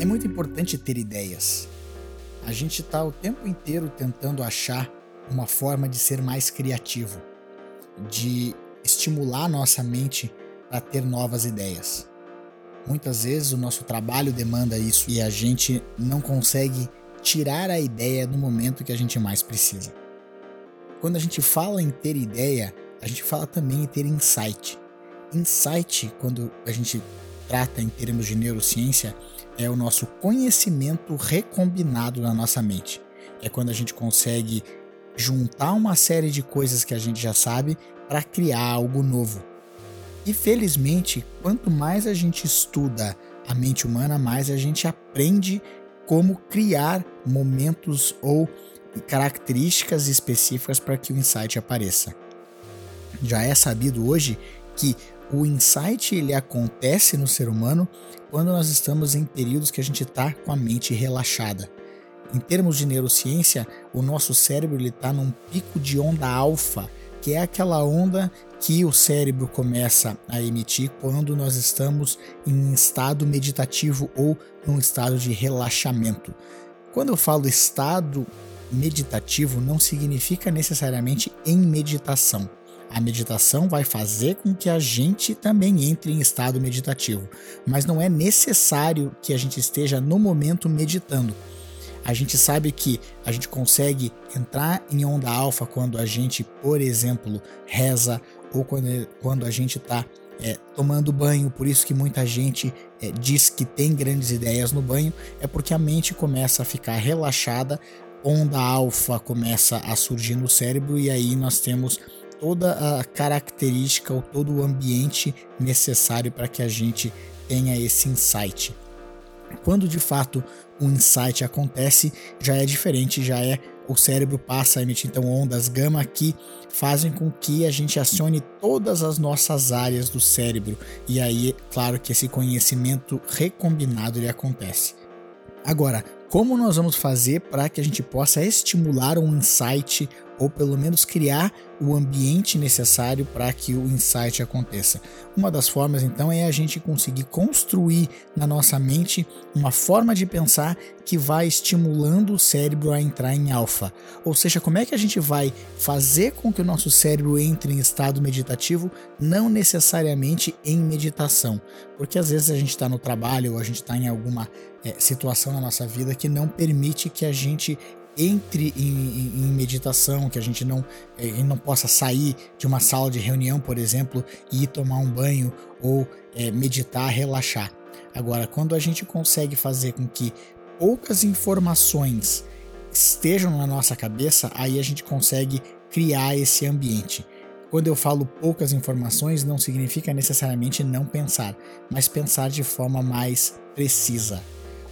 É muito importante ter ideias. A gente está o tempo inteiro tentando achar uma forma de ser mais criativo, de estimular nossa mente para ter novas ideias. Muitas vezes o nosso trabalho demanda isso e a gente não consegue tirar a ideia no momento que a gente mais precisa. Quando a gente fala em ter ideia, a gente fala também em ter insight. Insight, quando a gente trata em termos de neurociência, é o nosso conhecimento recombinado na nossa mente. É quando a gente consegue juntar uma série de coisas que a gente já sabe para criar algo novo. E felizmente, quanto mais a gente estuda a mente humana, mais a gente aprende como criar momentos ou características específicas para que o insight apareça. Já é sabido hoje que o insight ele acontece no ser humano quando nós estamos em períodos que a gente está com a mente relaxada. Em termos de neurociência, o nosso cérebro está num pico de onda alfa, que é aquela onda que o cérebro começa a emitir quando nós estamos em estado meditativo ou num estado de relaxamento. Quando eu falo estado meditativo, não significa necessariamente em meditação. A meditação vai fazer com que a gente também entre em estado meditativo, mas não é necessário que a gente esteja no momento meditando. A gente sabe que a gente consegue entrar em onda alfa quando a gente, por exemplo, reza ou quando, quando a gente está é, tomando banho, por isso que muita gente é, diz que tem grandes ideias no banho, é porque a mente começa a ficar relaxada, onda alfa começa a surgir no cérebro e aí nós temos toda a característica ou todo o ambiente necessário para que a gente tenha esse insight. Quando de fato o insight acontece, já é diferente, já é o cérebro passa a emitir então ondas gama que fazem com que a gente acione todas as nossas áreas do cérebro e aí, claro que esse conhecimento recombinado ele acontece. Agora, como nós vamos fazer para que a gente possa estimular um insight ou pelo menos criar o ambiente necessário para que o insight aconteça. Uma das formas então é a gente conseguir construir na nossa mente uma forma de pensar que vai estimulando o cérebro a entrar em alfa. Ou seja, como é que a gente vai fazer com que o nosso cérebro entre em estado meditativo, não necessariamente em meditação, porque às vezes a gente está no trabalho ou a gente está em alguma é, situação na nossa vida que não permite que a gente entre em, em, em, meditação, que a gente não, é, não possa sair de uma sala de reunião, por exemplo, e ir tomar um banho ou é, meditar, relaxar. Agora, quando a gente consegue fazer com que poucas informações estejam na nossa cabeça, aí a gente consegue criar esse ambiente. Quando eu falo poucas informações, não significa necessariamente não pensar, mas pensar de forma mais precisa.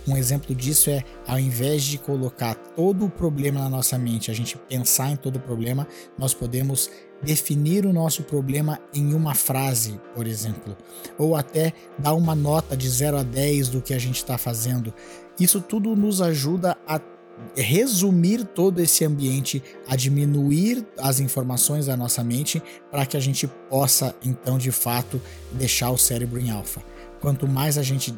Um exemplo disso é, ao invés de colocar todo o problema na nossa mente, a gente pensar em todo o problema, nós podemos definir o nosso problema em uma frase, por exemplo, ou até dar uma nota de 0 a 10 do que a gente está fazendo. Isso tudo nos ajuda a resumir todo esse ambiente, a diminuir as informações da nossa mente para que a gente possa então de fato deixar o cérebro em alfa. Quanto mais a gente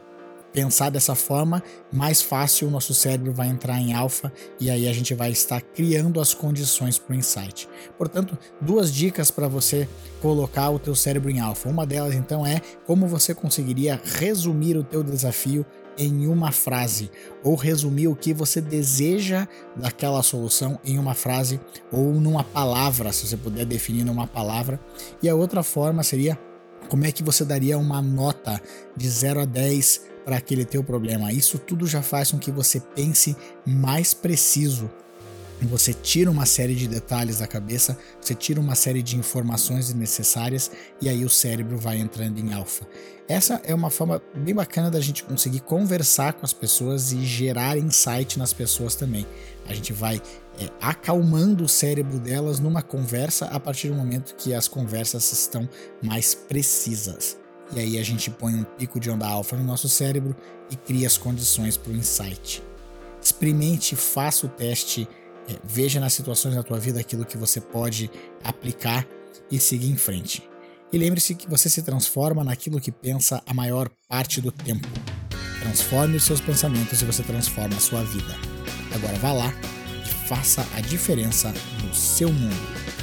pensar dessa forma, mais fácil o nosso cérebro vai entrar em alfa e aí a gente vai estar criando as condições para o insight. Portanto, duas dicas para você colocar o teu cérebro em alfa. Uma delas então é como você conseguiria resumir o teu desafio em uma frase ou resumir o que você deseja daquela solução em uma frase ou numa palavra, se você puder definir numa palavra. E a outra forma seria como é que você daria uma nota de 0 a 10 para aquele teu problema. Isso tudo já faz com que você pense mais preciso você tira uma série de detalhes da cabeça, você tira uma série de informações necessárias e aí o cérebro vai entrando em alfa. Essa é uma forma bem bacana da gente conseguir conversar com as pessoas e gerar insight nas pessoas também. A gente vai é, acalmando o cérebro delas numa conversa a partir do momento que as conversas estão mais precisas. E aí a gente põe um pico de onda alfa no nosso cérebro e cria as condições para o insight. Experimente, faça o teste é, veja nas situações da tua vida aquilo que você pode aplicar e seguir em frente. E lembre-se que você se transforma naquilo que pensa a maior parte do tempo. Transforme os seus pensamentos e você transforma a sua vida. Agora vá lá e faça a diferença no seu mundo.